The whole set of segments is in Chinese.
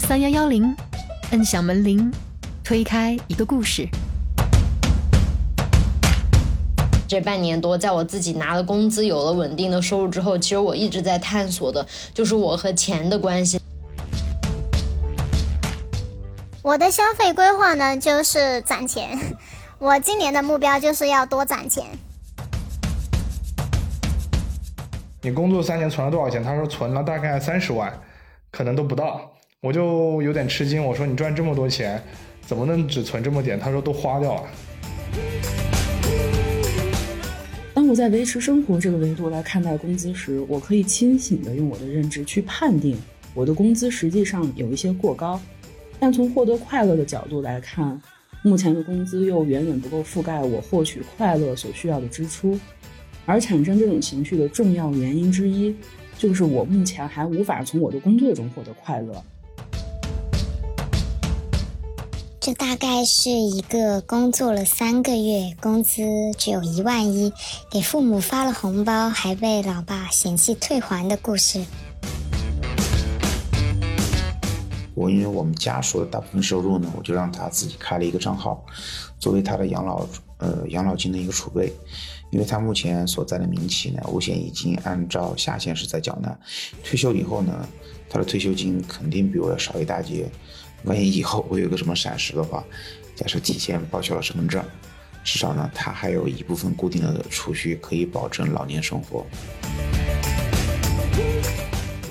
三幺幺零，摁响门铃，推开一个故事。这半年多，在我自己拿了工资、有了稳定的收入之后，其实我一直在探索的，就是我和钱的关系。我的消费规划呢，就是攒钱。我今年的目标就是要多攒钱。你工作三年存了多少钱？他说存了大概三十万，可能都不到。我就有点吃惊，我说你赚这么多钱，怎么能只存这么点？他说都花掉了。当我在维持生活这个维度来看待工资时，我可以清醒地用我的认知去判定，我的工资实际上有一些过高。但从获得快乐的角度来看，目前的工资又远远不够覆盖我获取快乐所需要的支出。而产生这种情绪的重要原因之一，就是我目前还无法从我的工作中获得快乐。这大概是一个工作了三个月，工资只有一万一，给父母发了红包，还被老爸嫌弃退还的故事。我因为我们家属的大部分收入呢，我就让他自己开了一个账号，作为他的养老呃养老金的一个储备。因为他目前所在的民企呢，五险一金按照下限是在缴纳，退休以后呢，他的退休金肯定比我要少一大截。万一以后我有个什么闪失的话，假设提前报销了身份证，至少呢，他还有一部分固定的储蓄可以保证老年生活。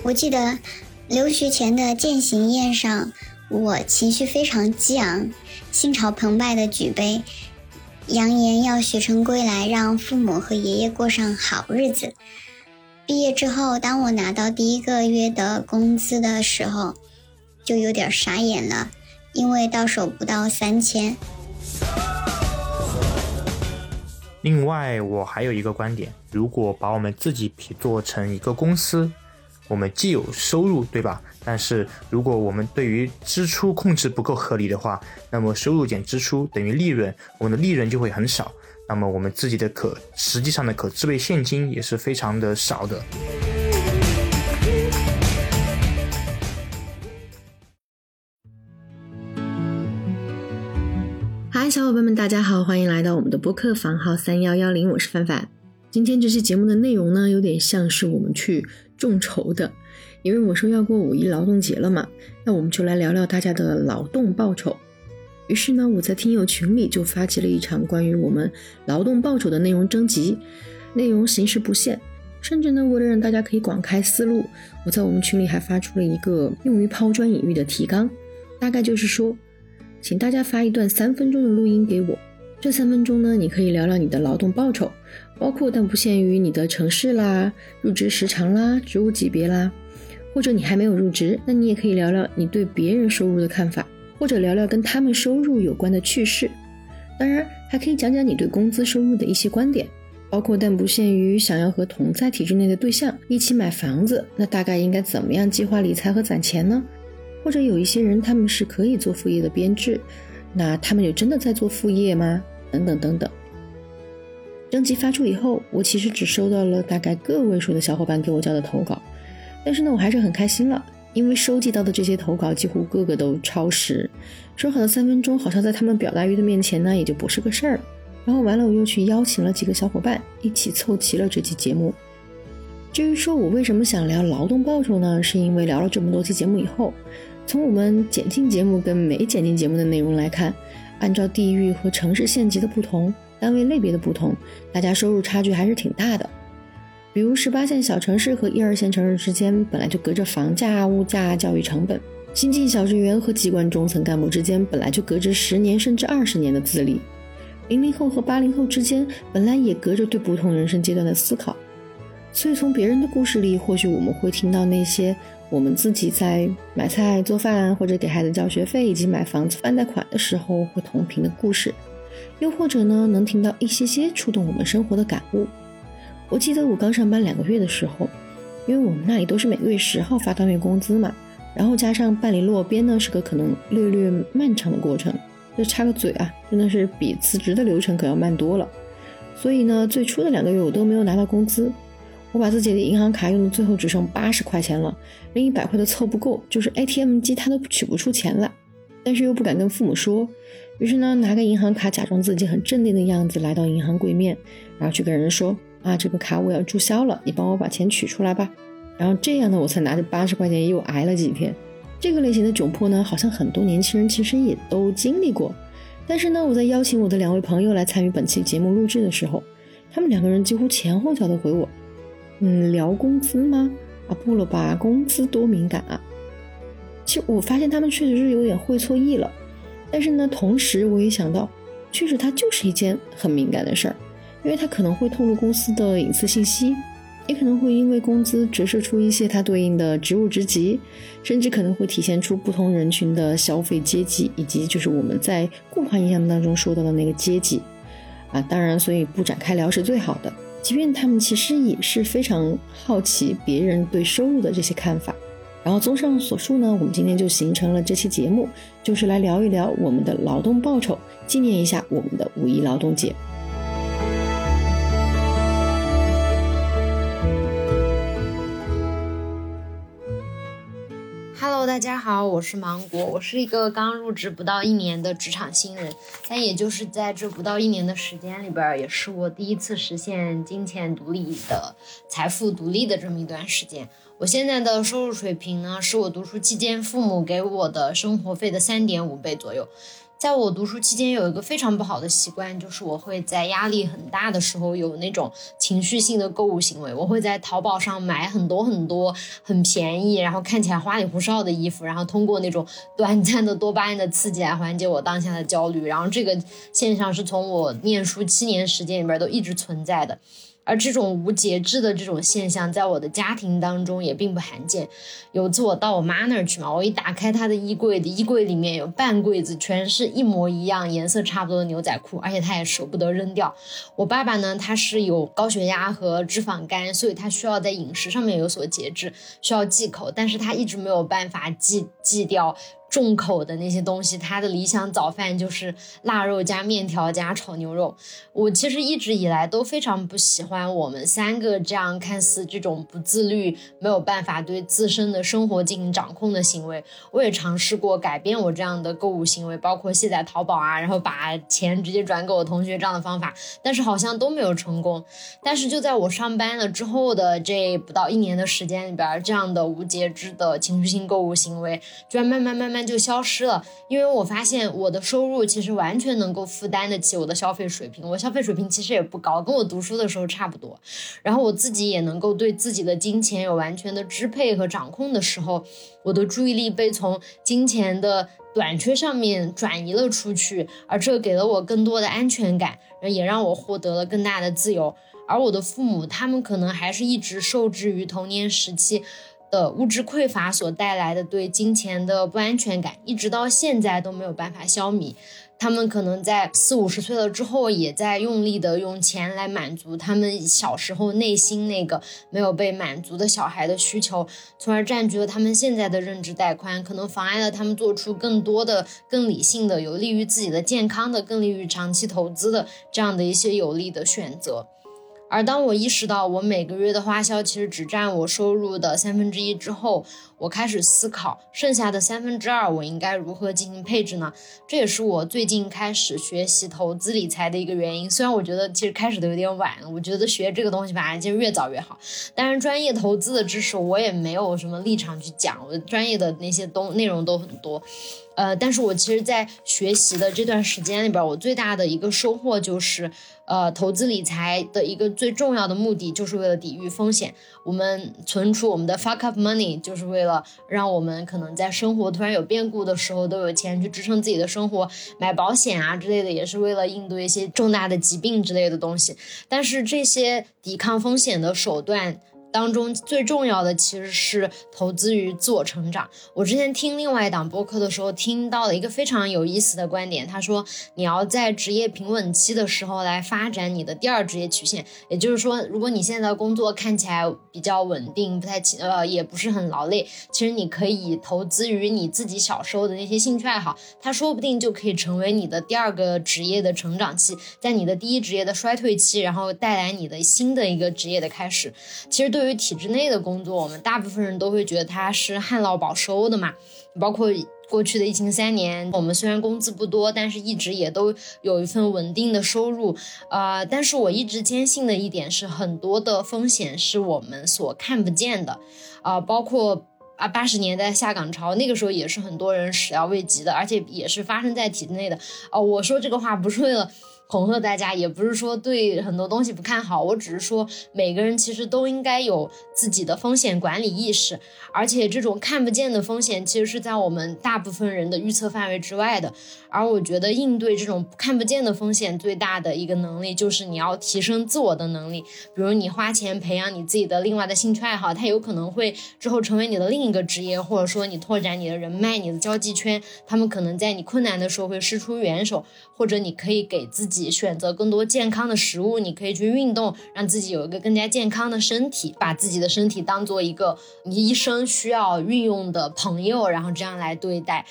我记得留学前的践行宴上，我情绪非常激昂，心潮澎湃的举杯，扬言要学成归来，让父母和爷爷过上好日子。毕业之后，当我拿到第一个月的工资的时候。就有点傻眼了，因为到手不到三千。另外，我还有一个观点：如果把我们自己比作成一个公司，我们既有收入，对吧？但是如果我们对于支出控制不够合理的话，那么收入减支出等于利润，我们的利润就会很少。那么我们自己的可实际上的可支配现金也是非常的少的。小伙伴们，大家好，欢迎来到我们的播客房号三幺幺零，我是范范。今天这期节目的内容呢，有点像是我们去众筹的，因为我说要过五一劳动节了嘛，那我们就来聊聊大家的劳动报酬。于是呢，我在听友群里就发起了一场关于我们劳动报酬的内容征集，内容形式不限，甚至呢，为了让大家可以广开思路，我在我们群里还发出了一个用于抛砖引玉的提纲，大概就是说。请大家发一段三分钟的录音给我。这三分钟呢，你可以聊聊你的劳动报酬，包括但不限于你的城市啦、入职时长啦、职务级别啦，或者你还没有入职，那你也可以聊聊你对别人收入的看法，或者聊聊跟他们收入有关的趣事。当然，还可以讲讲你对工资收入的一些观点，包括但不限于想要和同在体制内的对象一起买房子，那大概应该怎么样计划理财和攒钱呢？或者有一些人他们是可以做副业的编制，那他们有真的在做副业吗？等等等等。征集发出以后，我其实只收到了大概个位数的小伙伴给我交的投稿，但是呢，我还是很开心了，因为收集到的这些投稿几乎个个都超时，说好的三分钟好像在他们表达欲的面前呢，也就不是个事儿了。然后完了，我又去邀请了几个小伙伴一起凑齐了这期节目。至于说我为什么想聊劳动报酬呢？是因为聊了这么多期节目以后。从我们减进节目跟没减进节目的内容来看，按照地域和城市县级的不同，单位类别的不同，大家收入差距还是挺大的。比如十八线小城市和一二线城市之间本来就隔着房价、物价、教育成本；新进小职员和机关中层干部之间本来就隔着十年甚至二十年的资历；零零后和八零后之间本来也隔着对不同人生阶段的思考。所以从别人的故事里，或许我们会听到那些。我们自己在买菜、做饭，或者给孩子交学费，以及买房子办贷款的时候，会同频的故事，又或者呢，能听到一些些触动我们生活的感悟。我记得我刚上班两个月的时候，因为我们那里都是每个月十号发当月工资嘛，然后加上办理落编呢，是个可能略略漫长的过程。就插个嘴啊，真的是比辞职的流程可要慢多了。所以呢，最初的两个月我都没有拿到工资。我把自己的银行卡用的最后只剩八十块钱了，连一百块都凑不够，就是 ATM 机它都取不出钱来，但是又不敢跟父母说，于是呢，拿个银行卡，假装自己很镇定的样子，来到银行柜面，然后去跟人说啊，这个卡我要注销了，你帮我把钱取出来吧。然后这样呢，我才拿着八十块钱又挨了几天。这个类型的窘迫呢，好像很多年轻人其实也都经历过。但是呢，我在邀请我的两位朋友来参与本期节目录制的时候，他们两个人几乎前后脚的回我。嗯，聊工资吗？啊，不了吧，工资多敏感啊！其实我发现他们确实是有点会错意了，但是呢，同时我也想到，确实它就是一件很敏感的事儿，因为它可能会透露公司的隐私信息，也可能会因为工资折射出一些它对应的职务职级，甚至可能会体现出不同人群的消费阶级，以及就是我们在固化印象当中说到的那个阶级啊。当然，所以不展开聊是最好的。即便他们其实也是非常好奇别人对收入的这些看法，然后综上所述呢，我们今天就形成了这期节目，就是来聊一聊我们的劳动报酬，纪念一下我们的五一劳动节。大家好，我是芒果，我是一个刚入职不到一年的职场新人，但也就是在这不到一年的时间里边，也是我第一次实现金钱独立的财富独立的这么一段时间。我现在的收入水平呢，是我读书期间父母给我的生活费的三点五倍左右。在我读书期间，有一个非常不好的习惯，就是我会在压力很大的时候有那种情绪性的购物行为。我会在淘宝上买很多很多很便宜，然后看起来花里胡哨的衣服，然后通过那种短暂的多巴胺的刺激来缓解我当下的焦虑。然后这个现象是从我念书七年时间里边都一直存在的。而这种无节制的这种现象，在我的家庭当中也并不罕见。有次我到我妈那儿去嘛，我一打开她的衣柜衣柜里面有半柜子全是一模一样、颜色差不多的牛仔裤，而且她也舍不得扔掉。我爸爸呢，他是有高血压和脂肪肝，所以他需要在饮食上面有所节制，需要忌口，但是他一直没有办法忌忌掉。重口的那些东西，他的理想早饭就是腊肉加面条加炒牛肉。我其实一直以来都非常不喜欢我们三个这样看似这种不自律、没有办法对自身的生活进行掌控的行为。我也尝试过改变我这样的购物行为，包括卸载淘宝啊，然后把钱直接转给我同学这样的方法，但是好像都没有成功。但是就在我上班了之后的这不到一年的时间里边，这样的无节制的情绪性购物行为居然慢慢慢慢。就消失了，因为我发现我的收入其实完全能够负担得起我的消费水平，我消费水平其实也不高，跟我读书的时候差不多。然后我自己也能够对自己的金钱有完全的支配和掌控的时候，我的注意力被从金钱的短缺上面转移了出去，而这给了我更多的安全感，也让我获得了更大的自由。而我的父母，他们可能还是一直受制于童年时期。的物质匮乏所带来的对金钱的不安全感，一直到现在都没有办法消弭。他们可能在四五十岁了之后，也在用力的用钱来满足他们小时候内心那个没有被满足的小孩的需求，从而占据了他们现在的认知带宽，可能妨碍了他们做出更多的、更理性的、有利于自己的健康的、更利于长期投资的这样的一些有利的选择。而当我意识到我每个月的花销其实只占我收入的三分之一之后，我开始思考剩下的三分之二我应该如何进行配置呢？这也是我最近开始学习投资理财的一个原因。虽然我觉得其实开始的有点晚，我觉得学这个东西吧，其实越早越好。但是专业投资的知识我也没有什么立场去讲，我专业的那些东内容都很多。呃，但是我其实，在学习的这段时间里边，我最大的一个收获就是，呃，投资理财的一个最重要的目的，就是为了抵御风险。我们存储我们的 fuck up money，就是为了让我们可能在生活突然有变故的时候，都有钱去支撑自己的生活。买保险啊之类的，也是为了应对一些重大的疾病之类的东西。但是这些抵抗风险的手段。当中最重要的其实是投资于自我成长。我之前听另外一档播客的时候，听到了一个非常有意思的观点，他说你要在职业平稳期的时候来发展你的第二职业曲线，也就是说，如果你现在的工作看起来比较稳定，不太呃也不是很劳累，其实你可以投资于你自己小时候的那些兴趣爱好，它说不定就可以成为你的第二个职业的成长期，在你的第一职业的衰退期，然后带来你的新的一个职业的开始。其实对对于体制内的工作，我们大部分人都会觉得它是旱涝保收的嘛。包括过去的疫情三年，我们虽然工资不多，但是一直也都有一份稳定的收入。呃，但是我一直坚信的一点是，很多的风险是我们所看不见的。啊，包括啊八十年代下岗潮，那个时候也是很多人始料未及的，而且也是发生在体制内的。哦，我说这个话不是为了。恐吓大家，也不是说对很多东西不看好，我只是说每个人其实都应该有自己的风险管理意识，而且这种看不见的风险其实是在我们大部分人的预测范围之外的。而我觉得应对这种看不见的风险最大的一个能力，就是你要提升自我的能力。比如你花钱培养你自己的另外的兴趣爱好，它有可能会之后成为你的另一个职业，或者说你拓展你的人脉、你的交际圈，他们可能在你困难的时候会伸出援手，或者你可以给自己。选择更多健康的食物，你可以去运动，让自己有一个更加健康的身体，把自己的身体当做一个你一生需要运用的朋友，然后这样来对待。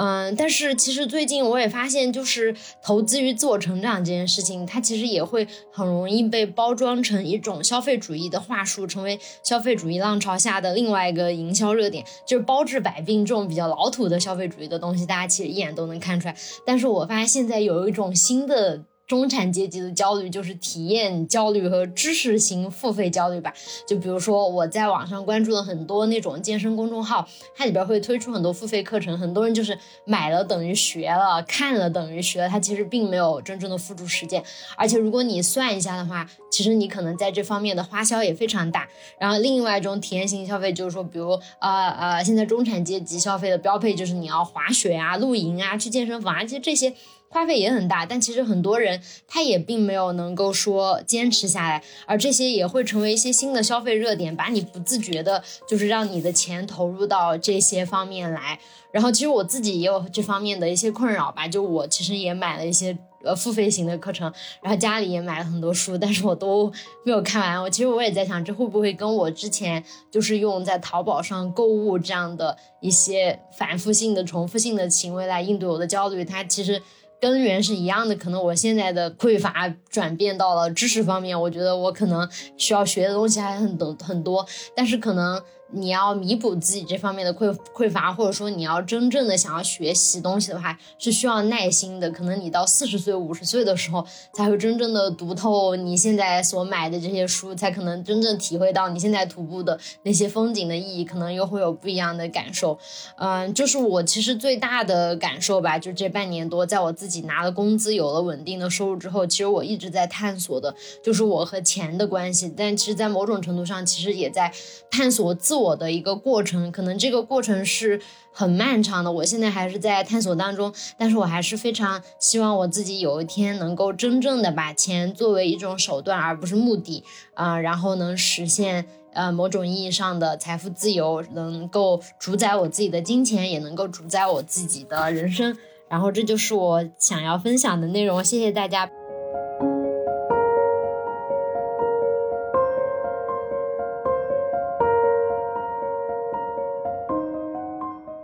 嗯，但是其实最近我也发现，就是投资于自我成长这件事情，它其实也会很容易被包装成一种消费主义的话术，成为消费主义浪潮下的另外一个营销热点，就是包治百病这种比较老土的消费主义的东西，大家其实一眼都能看出来。但是我发现现在有一种新的。中产阶级的焦虑就是体验焦虑和知识型付费焦虑吧。就比如说，我在网上关注了很多那种健身公众号，它里边会推出很多付费课程，很多人就是买了等于学了，看了等于学了，它其实并没有真正的付诸实践。而且如果你算一下的话，其实你可能在这方面的花销也非常大。然后另外一种体验型消费就是说，比如呃呃，现在中产阶级消费的标配就是你要滑雪啊、露营啊、去健身房啊，其实这些。花费也很大，但其实很多人他也并没有能够说坚持下来，而这些也会成为一些新的消费热点，把你不自觉的，就是让你的钱投入到这些方面来。然后其实我自己也有这方面的一些困扰吧，就我其实也买了一些呃付费型的课程，然后家里也买了很多书，但是我都没有看完。我其实我也在想，这会不会跟我之前就是用在淘宝上购物这样的一些反复性的、重复性的行为来应对我的焦虑？它其实。根源是一样的，可能我现在的匮乏转变到了知识方面，我觉得我可能需要学的东西还很多很多，但是可能。你要弥补自己这方面的匮匮乏，或者说你要真正的想要学习东西的话，是需要耐心的。可能你到四十岁、五十岁的时候，才会真正的读透你现在所买的这些书，才可能真正体会到你现在徒步的那些风景的意义，可能又会有不一样的感受。嗯，就是我其实最大的感受吧，就这半年多，在我自己拿了工资、有了稳定的收入之后，其实我一直在探索的，就是我和钱的关系。但其实，在某种程度上，其实也在探索自。我的一个过程，可能这个过程是很漫长的。我现在还是在探索当中，但是我还是非常希望我自己有一天能够真正的把钱作为一种手段，而不是目的啊，然后能实现呃某种意义上的财富自由，能够主宰我自己的金钱，也能够主宰我自己的人生。然后这就是我想要分享的内容。谢谢大家。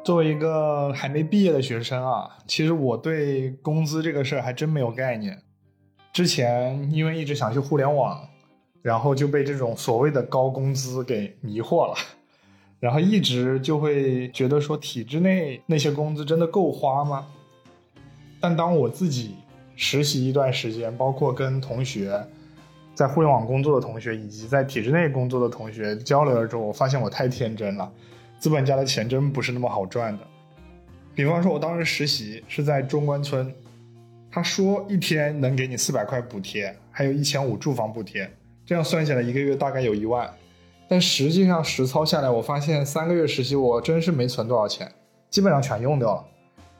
作为一个还没毕业的学生啊，其实我对工资这个事儿还真没有概念。之前因为一直想去互联网，然后就被这种所谓的高工资给迷惑了，然后一直就会觉得说体制内那些工资真的够花吗？但当我自己实习一段时间，包括跟同学在互联网工作的同学，以及在体制内工作的同学交流了之后，我发现我太天真了。资本家的钱真不是那么好赚的。比方说，我当时实习是在中关村，他说一天能给你四百块补贴，还有一千五住房补贴，这样算下来一个月大概有一万。但实际上实操下来，我发现三个月实习我真是没存多少钱，基本上全用掉了。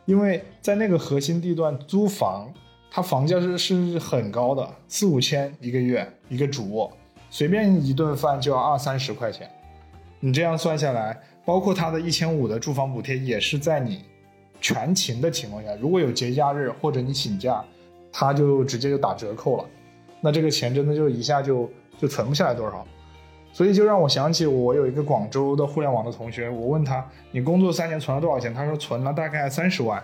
因为在那个核心地段租房，它房价是是很高的，四五千一个月一个主卧。随便一顿饭就要二三十块钱。你这样算下来，包括他的一千五的住房补贴，也是在你全勤的情况下，如果有节假日或者你请假，他就直接就打折扣了。那这个钱真的就一下就就存不下来多少。所以就让我想起我有一个广州的互联网的同学，我问他你工作三年存了多少钱？他说存了大概三十万，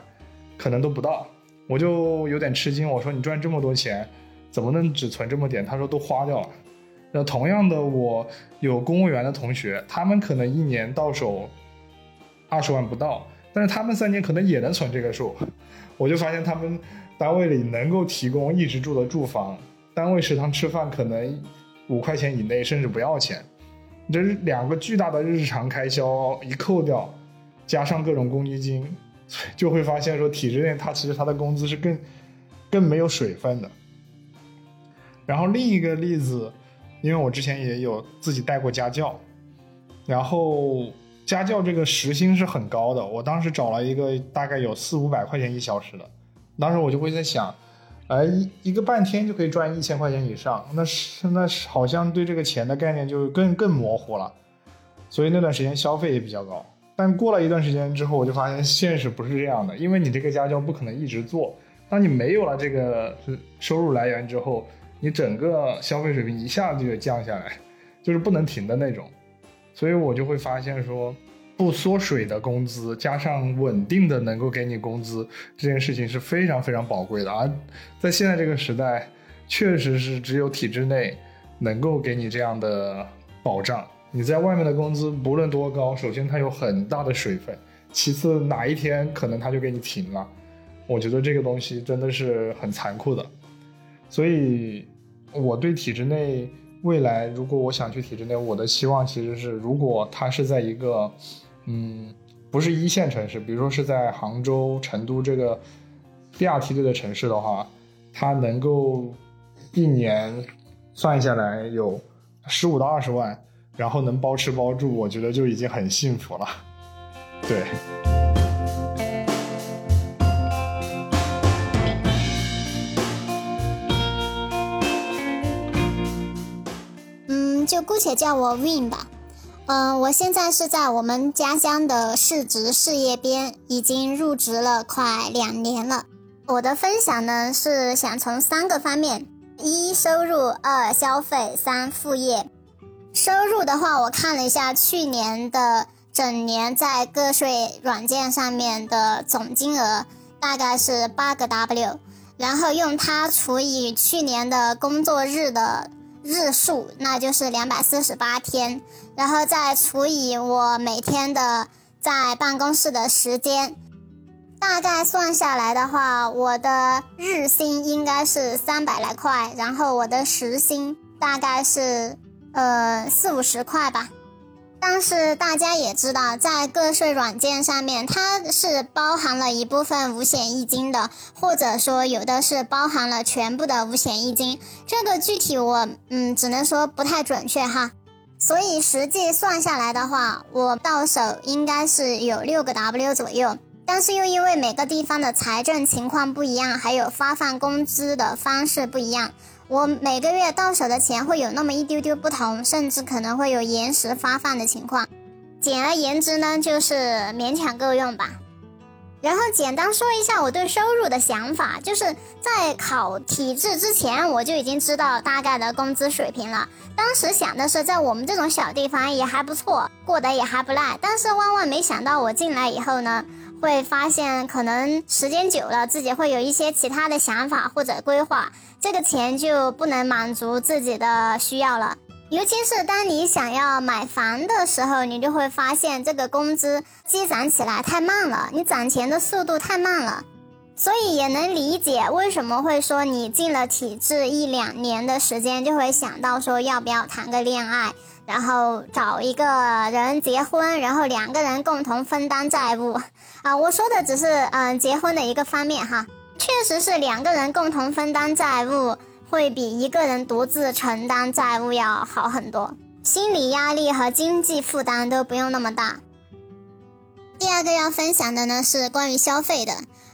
可能都不到。我就有点吃惊，我说你赚这么多钱，怎么能只存这么点？他说都花掉了。那同样的，我有公务员的同学，他们可能一年到手二十万不到，但是他们三年可能也能存这个数。我就发现他们单位里能够提供一直住的住房，单位食堂吃饭可能。五块钱以内，甚至不要钱，这两个巨大的日常开销一扣掉，加上各种公积金，就会发现说体制内他其实他的工资是更更没有水分的。然后另一个例子，因为我之前也有自己带过家教，然后家教这个时薪是很高的，我当时找了一个大概有四五百块钱一小时的，当时我就会在想。哎，一一个半天就可以赚一千块钱以上，那是那是好像对这个钱的概念就更更模糊了，所以那段时间消费也比较高。但过了一段时间之后，我就发现现实不是这样的，因为你这个家教不可能一直做，当你没有了这个收入来源之后，你整个消费水平一下子就降下来，就是不能停的那种，所以我就会发现说。不缩水的工资加上稳定的能够给你工资，这件事情是非常非常宝贵的。而在现在这个时代，确实是只有体制内能够给你这样的保障。你在外面的工资不论多高，首先它有很大的水分，其次哪一天可能它就给你停了。我觉得这个东西真的是很残酷的。所以我对体制内未来，如果我想去体制内，我的希望其实是，如果它是在一个。嗯，不是一线城市，比如说是在杭州、成都这个第二梯队的城市的话，它能够一年算下来有十五到二十万，然后能包吃包住，我觉得就已经很幸福了。对。姑且叫我 Win 吧。嗯，我现在是在我们家乡的市直事业编，已经入职了快两年了。我的分享呢是想从三个方面：一收入，二消费，三副业。收入的话，我看了一下去年的整年在个税软件上面的总金额大概是八个 W，然后用它除以去年的工作日的。日数那就是两百四十八天，然后再除以我每天的在办公室的时间，大概算下来的话，我的日薪应该是三百来块，然后我的时薪大概是呃四五十块吧。但是大家也知道，在个税软件上面，它是包含了一部分五险一金的，或者说有的是包含了全部的五险一金。这个具体我嗯只能说不太准确哈。所以实际算下来的话，我到手应该是有六个 W 左右。但是又因为每个地方的财政情况不一样，还有发放工资的方式不一样。我每个月到手的钱会有那么一丢丢不同，甚至可能会有延时发放的情况。简而言之呢，就是勉强够用吧。然后简单说一下我对收入的想法，就是在考体制之前，我就已经知道大概的工资水平了。当时想的是，在我们这种小地方也还不错，过得也还不赖。但是万万没想到，我进来以后呢。会发现，可能时间久了，自己会有一些其他的想法或者规划，这个钱就不能满足自己的需要了。尤其是当你想要买房的时候，你就会发现这个工资积攒起来太慢了，你攒钱的速度太慢了。所以也能理解为什么会说你进了体制一两年的时间，就会想到说要不要谈个恋爱。然后找一个人结婚，然后两个人共同分担债务，啊，我说的只是嗯结婚的一个方面哈，确实是两个人共同分担债务会比一个人独自承担债务要好很多，心理压力和经济负担都不用那么大。第二个要分享的呢是关于消费的，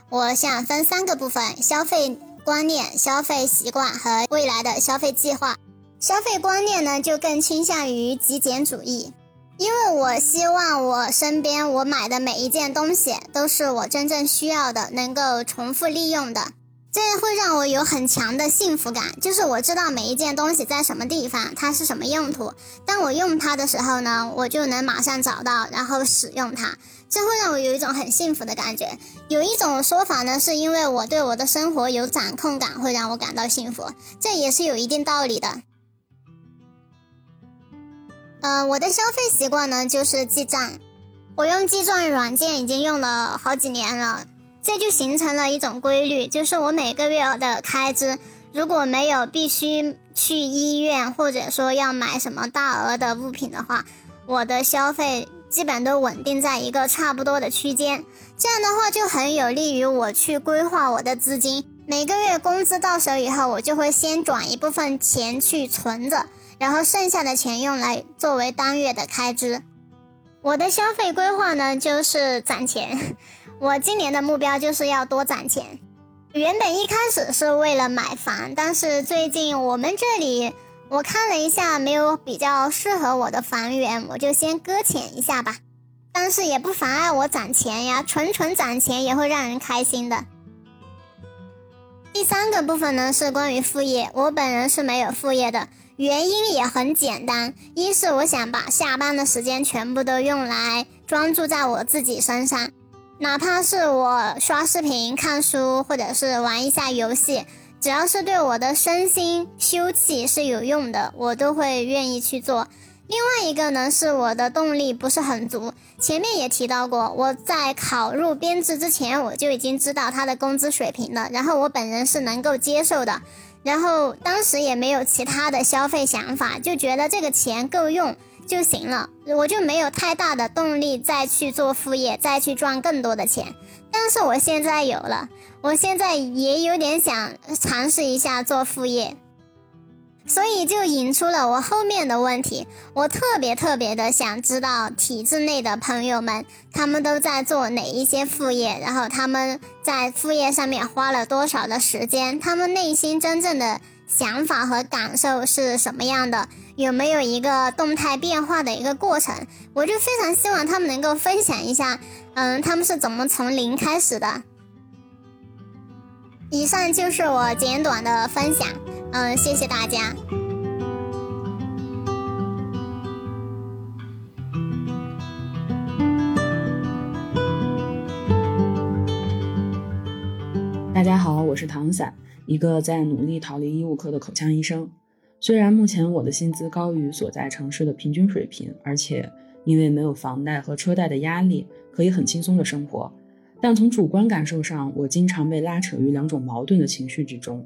我想分三个部分：消费观念、消费习惯和未来的消费计划。消费观念呢就更倾向于极简主义，因为我希望我身边我买的每一件东西都是我真正需要的，能够重复利用的。这会让我有很强的幸福感，就是我知道每一件东西在什么地方，它是什么用途。当我用它的时候呢，我就能马上找到，然后使用它。这会让我有一种很幸福的感觉。有一种说法呢，是因为我对我的生活有掌控感，会让我感到幸福，这也是有一定道理的。嗯，我的消费习惯呢，就是记账。我用记账软件已经用了好几年了。这就形成了一种规律，就是我每个月的开支，如果没有必须去医院，或者说要买什么大额的物品的话，我的消费基本都稳定在一个差不多的区间。这样的话就很有利于我去规划我的资金。每个月工资到手以后，我就会先转一部分钱去存着，然后剩下的钱用来作为当月的开支。我的消费规划呢，就是攒钱。我今年的目标就是要多攒钱。原本一开始是为了买房，但是最近我们这里我看了一下，没有比较适合我的房源，我就先搁浅一下吧。但是也不妨碍我攒钱呀，纯纯攒钱也会让人开心的。第三个部分呢是关于副业，我本人是没有副业的，原因也很简单，一是我想把下班的时间全部都用来专注在我自己身上。哪怕是我刷视频、看书，或者是玩一下游戏，只要是对我的身心休憩是有用的，我都会愿意去做。另外一个呢，是我的动力不是很足。前面也提到过，我在考入编制之前，我就已经知道他的工资水平了，然后我本人是能够接受的，然后当时也没有其他的消费想法，就觉得这个钱够用。就行了，我就没有太大的动力再去做副业，再去赚更多的钱。但是我现在有了，我现在也有点想尝试一下做副业，所以就引出了我后面的问题。我特别特别的想知道体制内的朋友们，他们都在做哪一些副业，然后他们在副业上面花了多少的时间，他们内心真正的想法和感受是什么样的。有没有一个动态变化的一个过程？我就非常希望他们能够分享一下，嗯，他们是怎么从零开始的。以上就是我简短的分享，嗯，谢谢大家。大家好，我是唐伞，一个在努力逃离医务科的口腔医生。虽然目前我的薪资高于所在城市的平均水平，而且因为没有房贷和车贷的压力，可以很轻松的生活，但从主观感受上，我经常被拉扯于两种矛盾的情绪之中。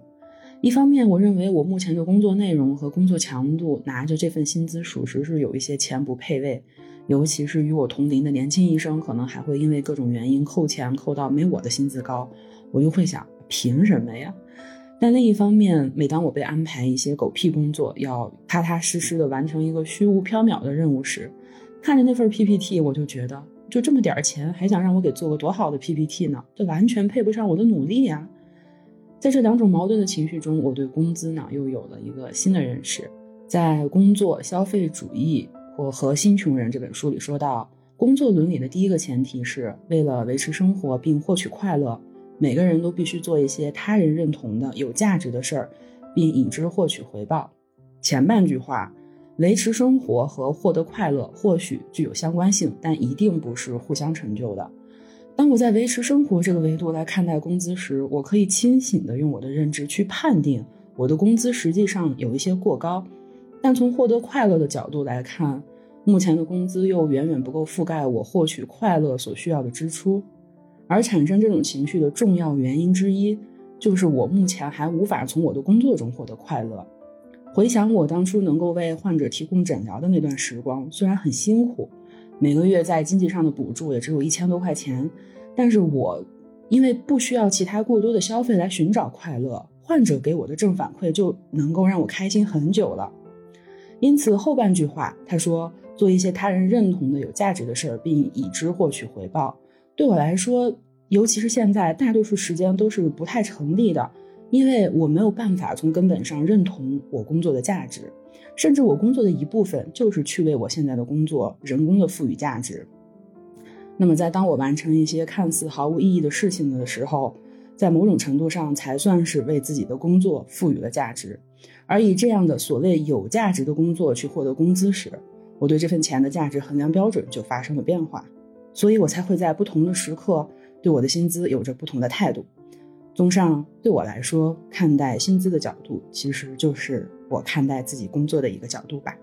一方面，我认为我目前的工作内容和工作强度，拿着这份薪资，属实是有一些钱不配位，尤其是与我同龄的年轻医生，可能还会因为各种原因扣钱扣到没我的薪资高，我就会想，凭什么呀？但另一方面，每当我被安排一些狗屁工作，要踏踏实实的完成一个虚无缥缈的任务时，看着那份 PPT，我就觉得，就这么点钱，还想让我给做个多好的 PPT 呢？这完全配不上我的努力呀！在这两种矛盾的情绪中，我对工资呢又有了一个新的认识。在《工作消费主义或核心穷人》这本书里说到，工作伦理的第一个前提是为了维持生活并获取快乐。每个人都必须做一些他人认同的有价值的事儿，并以之获取回报。前半句话，维持生活和获得快乐或许具有相关性，但一定不是互相成就的。当我在维持生活这个维度来看待工资时，我可以清醒地用我的认知去判定我的工资实际上有一些过高。但从获得快乐的角度来看，目前的工资又远远不够覆盖我获取快乐所需要的支出。而产生这种情绪的重要原因之一，就是我目前还无法从我的工作中获得快乐。回想我当初能够为患者提供诊疗的那段时光，虽然很辛苦，每个月在经济上的补助也只有一千多块钱，但是我因为不需要其他过多的消费来寻找快乐，患者给我的正反馈就能够让我开心很久了。因此后半句话，他说做一些他人认同的有价值的事儿，并已知获取回报。对我来说，尤其是现在，大多数时间都是不太成立的，因为我没有办法从根本上认同我工作的价值，甚至我工作的一部分就是去为我现在的工作人工的赋予价值。那么，在当我完成一些看似毫无意义的事情的时候，在某种程度上才算是为自己的工作赋予了价值。而以这样的所谓有价值的工作去获得工资时，我对这份钱的价值衡量标准就发生了变化，所以我才会在不同的时刻对我的薪资有着不同的态度。综上，对我来说，看待薪资的角度，其实就是我看待自己工作的一个角度吧。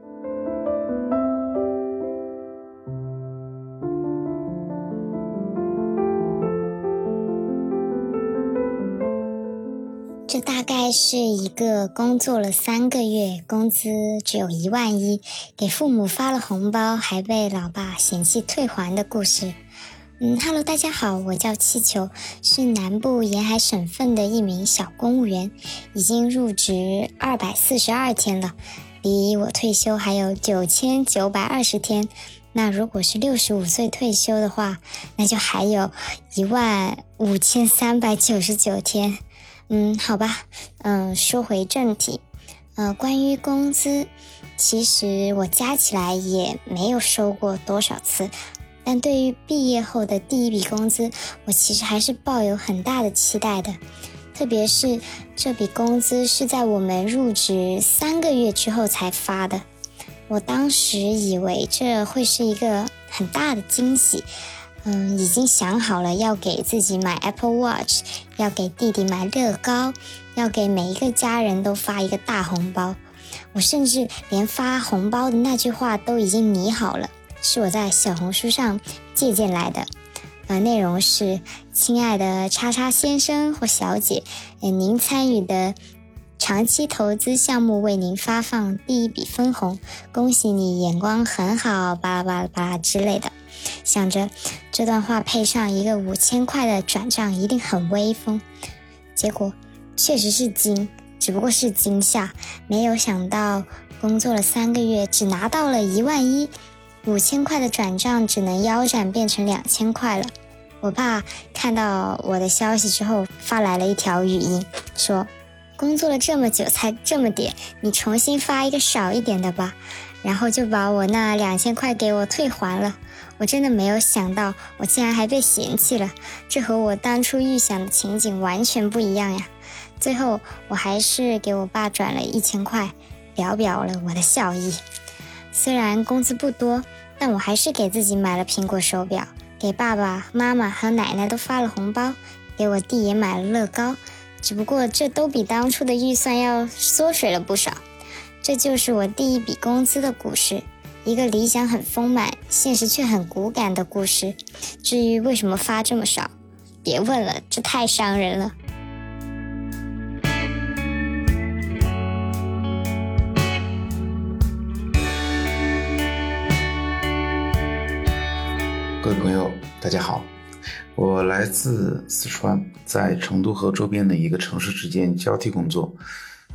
这大概是一个工作了三个月，工资只有一万一，给父母发了红包，还被老爸嫌弃退还的故事。嗯哈喽，大家好，我叫气球，是南部沿海省份的一名小公务员，已经入职二百四十二天了，离我退休还有九千九百二十天。那如果是六十五岁退休的话，那就还有一万五千三百九十九天。嗯，好吧，嗯，说回正题，呃，关于工资，其实我加起来也没有收过多少次，但对于毕业后的第一笔工资，我其实还是抱有很大的期待的，特别是这笔工资是在我们入职三个月之后才发的，我当时以为这会是一个很大的惊喜。嗯，已经想好了要给自己买 Apple Watch，要给弟弟买乐高，要给每一个家人都发一个大红包。我甚至连发红包的那句话都已经拟好了，是我在小红书上借鉴来的。呃，内容是：亲爱的叉叉先生或小姐，嗯，您参与的长期投资项目为您发放第一笔分红，恭喜你，眼光很好，巴拉巴拉巴拉之类的。想着这段话配上一个五千块的转账，一定很威风。结果确实是惊，只不过是惊吓，没有想到工作了三个月，只拿到了一万一，五千块的转账只能腰斩变成两千块了。我爸看到我的消息之后，发来了一条语音，说：“工作了这么久才这么点，你重新发一个少一点的吧。”然后就把我那两千块给我退还了。我真的没有想到，我竟然还被嫌弃了，这和我当初预想的情景完全不一样呀！最后我还是给我爸转了一千块，表表了我的孝意。虽然工资不多，但我还是给自己买了苹果手表，给爸爸妈妈和奶奶都发了红包，给我弟也买了乐高。只不过这都比当初的预算要缩水了不少。这就是我第一笔工资的故事。一个理想很丰满，现实却很骨感的故事。至于为什么发这么少，别问了，这太伤人了。各位朋友，大家好，我来自四川，在成都和周边的一个城市之间交替工作。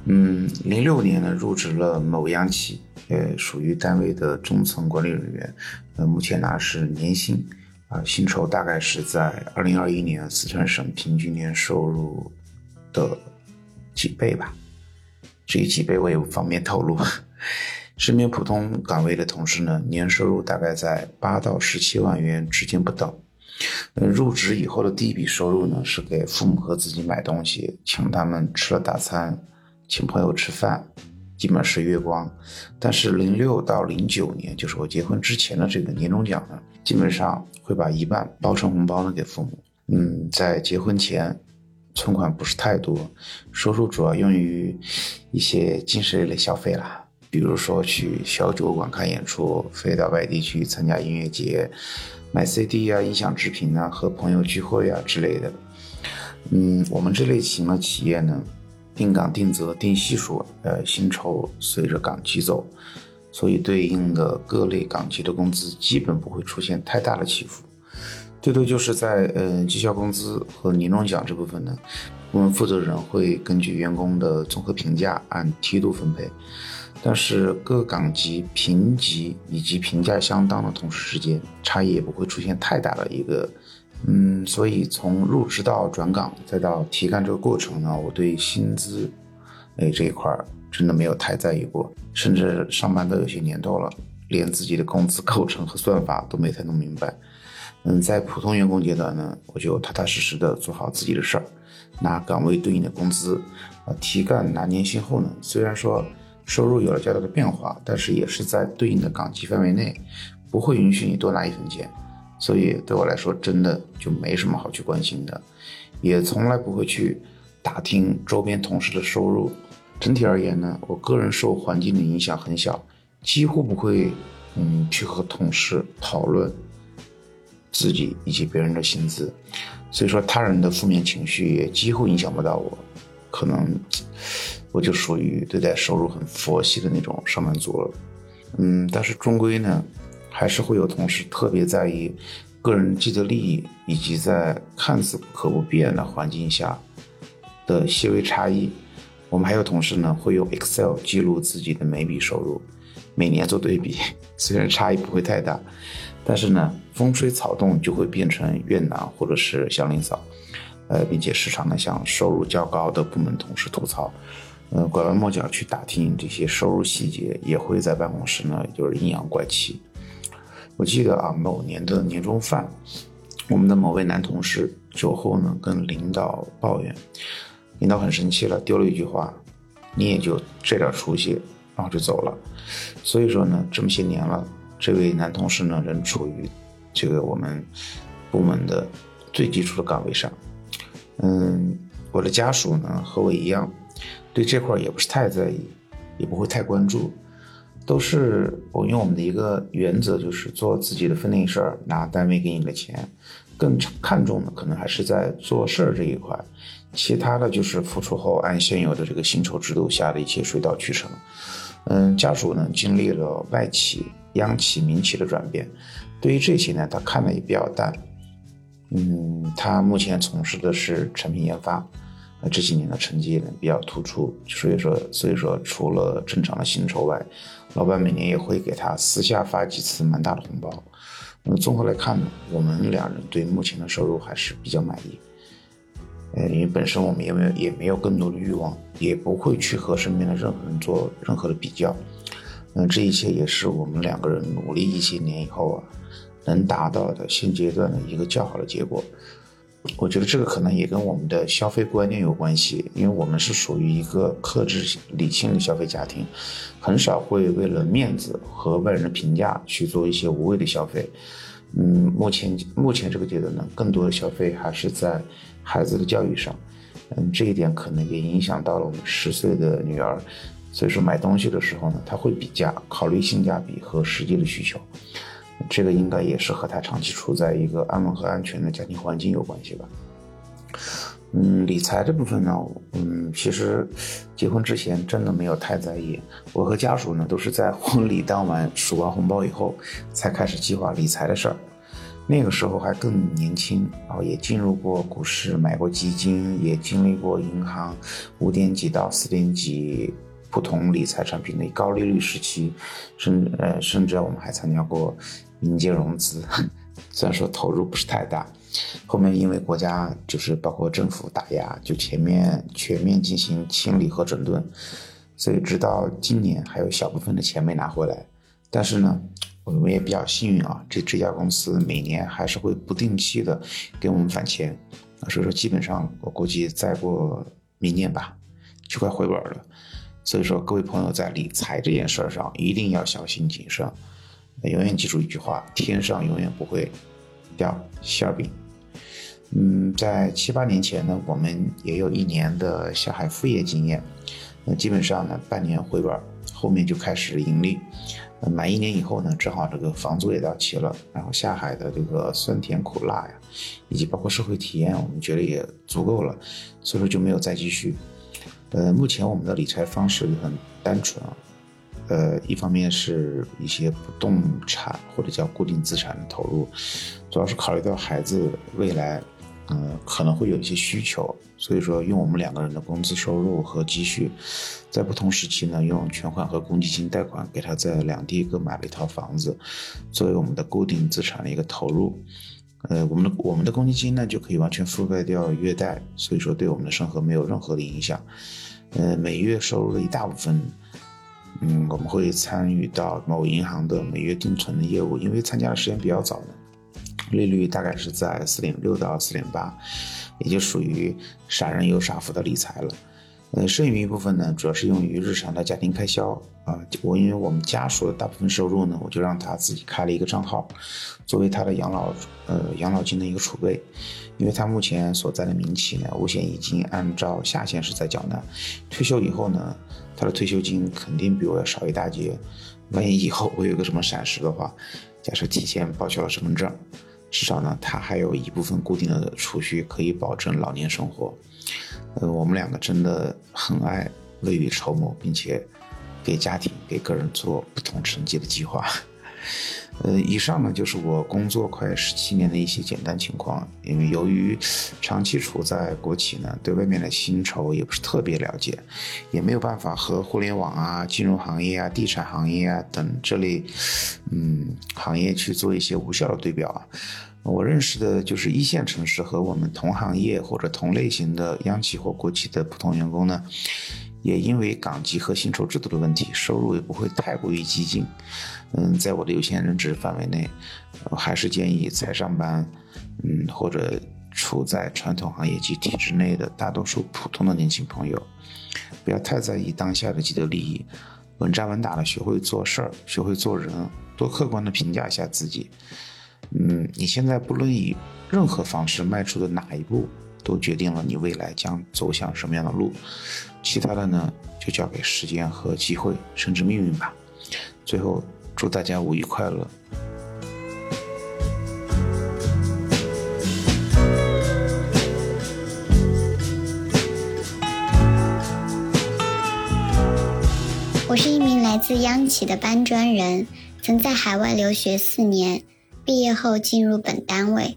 嗯，零六年呢，入职了某央企，呃，属于单位的中层管理人员，呃，目前呢是年薪，啊，薪酬大概是在二零二一年四川省平均年收入的几倍吧，至于几倍我也不方便透露。身边普通岗位的同事呢，年收入大概在八到十七万元之间不等。呃，入职以后的第一笔收入呢，是给父母和自己买东西，请他们吃了大餐。请朋友吃饭，基本是月光。但是零六到零九年，就是我结婚之前的这个年终奖呢，基本上会把一半包成红包呢给父母。嗯，在结婚前，存款不是太多，收入主要用于一些精神类的消费啦，比如说去小酒馆看演出，飞到外地去参加音乐节，买 CD 啊、音响制品啊，和朋友聚会啊之类的。嗯，我们这类型的企业呢。定岗定责定系数，呃，薪酬随着岗级走，所以对应的各类岗级的工资基本不会出现太大的起伏，最多就是在呃绩效工资和年终奖这部分呢，部门负责人会根据员工的综合评价按梯度分配，但是各岗级评级以及评价相当的同事之间差异也不会出现太大的一个嗯，所以从入职到转岗再到提干这个过程呢，我对薪资，哎这一块儿真的没有太在意过，甚至上班都有些年头了，连自己的工资构成和算法都没太弄明白。嗯，在普通员工阶段呢，我就踏踏实实的做好自己的事儿，拿岗位对应的工资，啊，提干拿年薪后呢，虽然说收入有了较大的变化，但是也是在对应的岗级范围内，不会允许你多拿一分钱。所以对我来说，真的就没什么好去关心的，也从来不会去打听周边同事的收入。整体而言呢，我个人受环境的影响很小，几乎不会，嗯，去和同事讨论自己以及别人的薪资。所以说，他人的负面情绪也几乎影响不到我。可能我就属于对待收入很佛系的那种上班族了。嗯，但是终归呢。还是会有同事特别在意个人既得利益，以及在看似可不变的环境下的细微差异。我们还有同事呢，会用 Excel 记录自己的每笔收入，每年做对比。虽然差异不会太大，但是呢，风吹草动就会变成怨男或者是祥林嫂。呃，并且时常呢向收入较高的部门同事吐槽。呃，拐弯抹角去打听这些收入细节，也会在办公室呢就是阴阳怪气。我记得啊，某年的年终饭，我们的某位男同事酒后呢跟领导抱怨，领导很生气了，丢了一句话：“你也就这点出息。”然后就走了。所以说呢，这么些年了，这位男同事呢仍处于这个我们部门的最基础的岗位上。嗯，我的家属呢和我一样，对这块也不是太在意，也不会太关注。都是我用我们的一个原则，就是做自己的分内事儿，拿单位给你的钱，更看重的可能还是在做事儿这一块，其他的就是付出后按现有的这个薪酬制度下的一些水到渠成。嗯，家属呢经历了外企、央企、民企的转变，对于这些呢他看的也比较淡。嗯，他目前从事的是产品研发。那这几年的成绩呢比较突出，所以说，所以说除了正常的薪酬外，老板每年也会给他私下发几次蛮大的红包。那么综合来看呢，我们两人对目前的收入还是比较满意。呃，因为本身我们也没有也没有更多的欲望，也不会去和身边的任何人做任何的比较。嗯，这一切也是我们两个人努力一些年以后啊，能达到的现阶段的一个较好的结果。我觉得这个可能也跟我们的消费观念有关系，因为我们是属于一个克制、理性的消费家庭，很少会为了面子和外人的评价去做一些无谓的消费。嗯，目前目前这个阶段呢，更多的消费还是在孩子的教育上。嗯，这一点可能也影响到了我们十岁的女儿，所以说买东西的时候呢，他会比价，考虑性价比和实际的需求。这个应该也是和他长期处在一个安稳和安全的家庭环境有关系吧。嗯，理财这部分呢，嗯，其实结婚之前真的没有太在意。我和家属呢都是在婚礼当晚数完红包以后，才开始计划理财的事儿。那个时候还更年轻，然后也进入过股市，买过基金，也经历过银行五点几到四点几。不同理财产品的高利率时期，甚呃甚至我们还参加过民间融资，虽然说投入不是太大，后面因为国家就是包括政府打压，就前面全面进行清理和整顿，所以直到今年还有小部分的钱没拿回来。但是呢，我们也比较幸运啊，这这家公司每年还是会不定期的给我们返钱，所以说基本上我估计再过明年吧，就快回本了。所以说，各位朋友在理财这件事上一定要小心谨慎，永远记住一句话：天上永远不会掉馅饼。嗯，在七八年前呢，我们也有一年的下海副业经验，那基本上呢半年回本，后面就开始盈利。满一年以后呢，正好这个房租也到期了，然后下海的这个酸甜苦辣呀，以及包括社会体验，我们觉得也足够了，所以说就没有再继续。呃，目前我们的理财方式也很单纯啊，呃，一方面是一些不动产或者叫固定资产的投入，主要是考虑到孩子未来，嗯，可能会有一些需求，所以说用我们两个人的工资收入和积蓄，在不同时期呢，用全款和公积金贷款给他在两地各买了一套房子，作为我们的固定资产的一个投入，呃，我们的我们的公积金呢就可以完全覆盖掉月贷，所以说对我们的生活没有任何的影响。呃，每月收入的一大部分，嗯，我们会参与到某银行的每月定存的业务，因为参加的时间比较早的，利率大概是在四点六到四点八，也就属于傻人有傻福的理财了。呃，剩余一部分呢，主要是用于日常的家庭开销啊。我因为我们家属的大部分收入呢，我就让他自己开了一个账号，作为他的养老呃养老金的一个储备。因为他目前所在的民企呢，五险一金按照下限是在缴纳，退休以后呢，他的退休金肯定比我要少一大截。万一以后我有个什么闪失的话，假设提前报销了身份证，至少呢，他还有一部分固定的储蓄可以保证老年生活。呃，我们两个真的很爱未雨绸缪，并且给家庭、给个人做不同层级的计划。呃，以上呢就是我工作快十七年的一些简单情况。因为由于长期处在国企呢，对外面的薪酬也不是特别了解，也没有办法和互联网啊、金融行业啊、地产行业啊等这类嗯行业去做一些无效的对标啊。我认识的就是一线城市和我们同行业或者同类型的央企或国企的普通员工呢，也因为岗级和薪酬制度的问题，收入也不会太过于激进。嗯，在我的有限认知范围内，我还是建议才上班，嗯，或者处在传统行业及体制内的大多数普通的年轻朋友，不要太在意当下的既得利益，稳扎稳打的学会做事儿，学会做人，多客观的评价一下自己。嗯，你现在不论以任何方式迈出的哪一步，都决定了你未来将走向什么样的路。其他的呢，就交给时间和机会，甚至命运吧。最后，祝大家五一快乐！我是一名来自央企的搬砖人，曾在海外留学四年。毕业后进入本单位，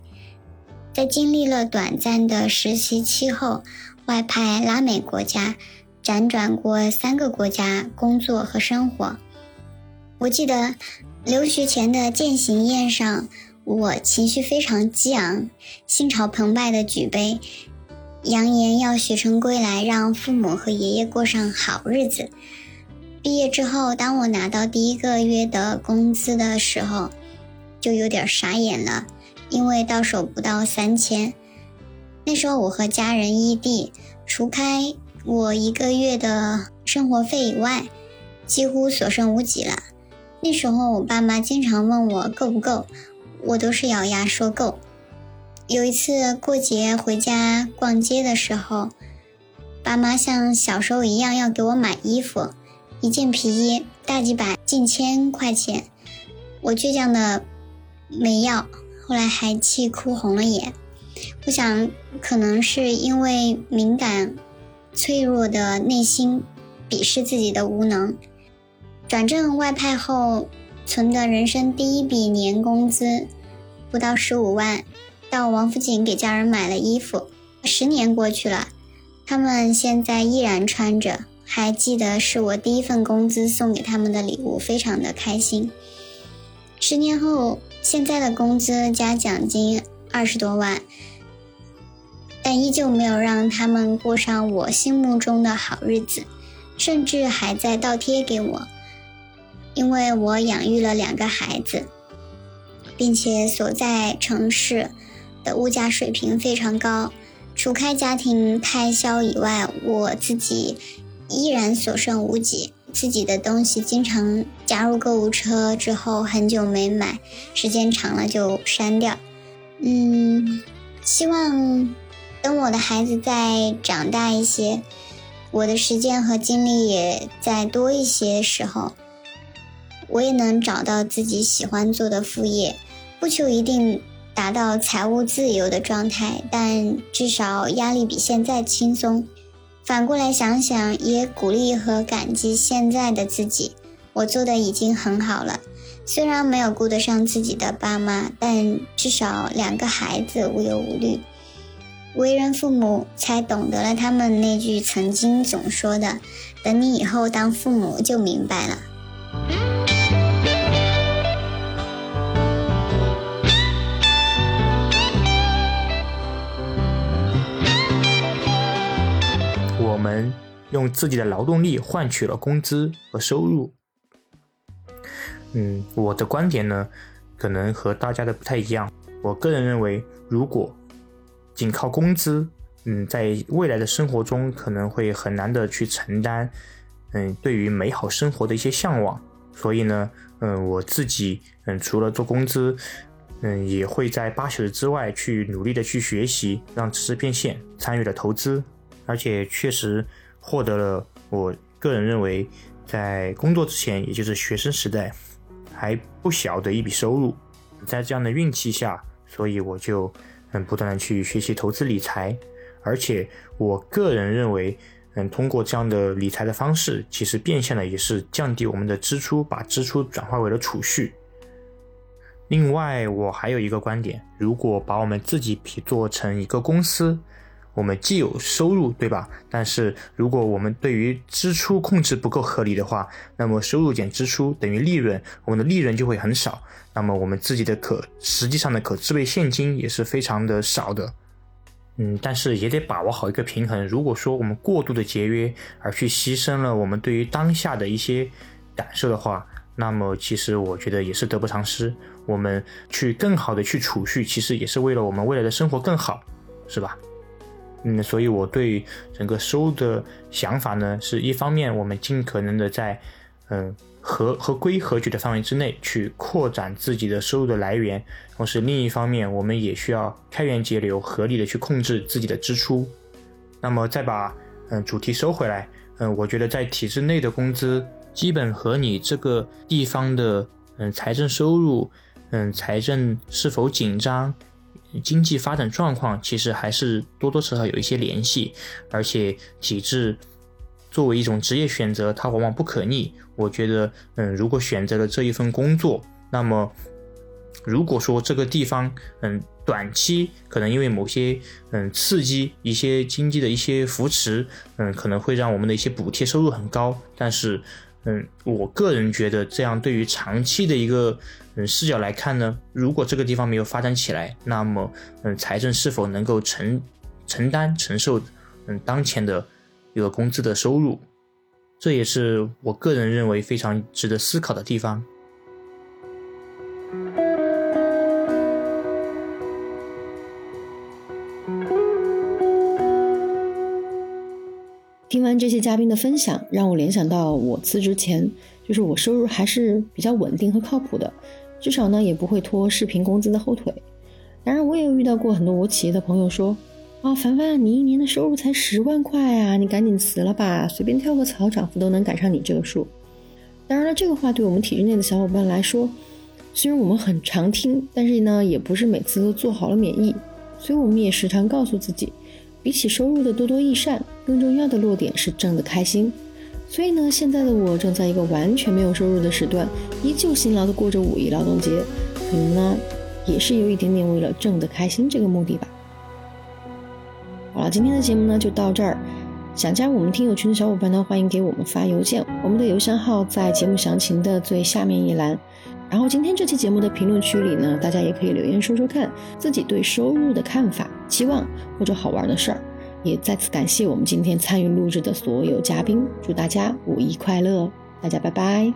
在经历了短暂的实习期后，外派拉美国家，辗转过三个国家工作和生活。我记得留学前的践行宴上，我情绪非常激昂，心潮澎湃的举杯，扬言要学成归来，让父母和爷爷过上好日子。毕业之后，当我拿到第一个月的工资的时候，就有点傻眼了，因为到手不到三千。那时候我和家人异地，除开我一个月的生活费以外，几乎所剩无几了。那时候我爸妈经常问我够不够，我都是咬牙说够。有一次过节回家逛街的时候，爸妈像小时候一样要给我买衣服，一件皮衣大几百近千块钱，我倔强的。没要，后来还气哭红了眼。我想，可能是因为敏感、脆弱的内心鄙视自己的无能。转正外派后，存的人生第一笔年工资不到十五万，到王府井给家人买了衣服。十年过去了，他们现在依然穿着，还记得是我第一份工资送给他们的礼物，非常的开心。十年后。现在的工资加奖金二十多万，但依旧没有让他们过上我心目中的好日子，甚至还在倒贴给我。因为我养育了两个孩子，并且所在城市的物价水平非常高，除开家庭开销以外，我自己依然所剩无几。自己的东西经常加入购物车之后很久没买，时间长了就删掉。嗯，希望等我的孩子再长大一些，我的时间和精力也再多一些时候，我也能找到自己喜欢做的副业，不求一定达到财务自由的状态，但至少压力比现在轻松。反过来想想，也鼓励和感激现在的自己。我做的已经很好了，虽然没有顾得上自己的爸妈，但至少两个孩子无忧无虑。为人父母，才懂得了他们那句曾经总说的：“等你以后当父母就明白了。”们用自己的劳动力换取了工资和收入。嗯，我的观点呢，可能和大家的不太一样。我个人认为，如果仅靠工资，嗯，在未来的生活中可能会很难的去承担，嗯，对于美好生活的一些向往。所以呢，嗯，我自己，嗯，除了做工资，嗯，也会在八小时之外去努力的去学习，让知识变现，参与了投资，而且确实获得了我个人认为在工作之前，也就是学生时代还不小的一笔收入。在这样的运气下，所以我就嗯不断的去学习投资理财，而且我个人认为。嗯，通过这样的理财的方式，其实变相的也是降低我们的支出，把支出转化为了储蓄。另外，我还有一个观点，如果把我们自己比作成一个公司，我们既有收入，对吧？但是如果我们对于支出控制不够合理的话，那么收入减支出等于利润，我们的利润就会很少，那么我们自己的可实际上的可支配现金也是非常的少的。嗯，但是也得把握好一个平衡。如果说我们过度的节约，而去牺牲了我们对于当下的一些感受的话，那么其实我觉得也是得不偿失。我们去更好的去储蓄，其实也是为了我们未来的生活更好，是吧？嗯，所以我对整个收入的想法呢，是一方面我们尽可能的在嗯。合合规合矩的范围之内去扩展自己的收入的来源，同时另一方面，我们也需要开源节流，合理的去控制自己的支出。那么再把嗯主题收回来，嗯，我觉得在体制内的工资，基本和你这个地方的嗯财政收入，嗯财政是否紧张，经济发展状况，其实还是多多少少有一些联系，而且体制。作为一种职业选择，它往往不可逆。我觉得，嗯，如果选择了这一份工作，那么如果说这个地方，嗯，短期可能因为某些，嗯，刺激一些经济的一些扶持，嗯，可能会让我们的一些补贴收入很高。但是，嗯，我个人觉得，这样对于长期的一个，嗯，视角来看呢，如果这个地方没有发展起来，那么，嗯，财政是否能够承承担承受，嗯，当前的。一个工资的收入，这也是我个人认为非常值得思考的地方。听完这些嘉宾的分享，让我联想到我辞职前，就是我收入还是比较稳定和靠谱的，至少呢也不会拖视频工资的后腿。当然，我也有遇到过很多我企业的朋友说。啊，凡凡，你一年的收入才十万块啊，你赶紧辞了吧，随便跳个槽，涨幅都能赶上你这个数。当然了，这个话对我们体制内的小伙伴来说，虽然我们很常听，但是呢，也不是每次都做好了免疫。所以我们也时常告诉自己，比起收入的多多益善，更重要的落点是挣得开心。所以呢，现在的我正在一个完全没有收入的时段，依旧辛劳的过着五一劳动节，可能呢，也是有一点点为了挣得开心这个目的吧。好了，今天的节目呢就到这儿。想加入我们听友群的小伙伴呢，欢迎给我们发邮件，我们的邮箱号在节目详情的最下面一栏。然后今天这期节目的评论区里呢，大家也可以留言说说看自己对收入的看法、期望或者好玩的事儿。也再次感谢我们今天参与录制的所有嘉宾，祝大家五一快乐，大家拜拜。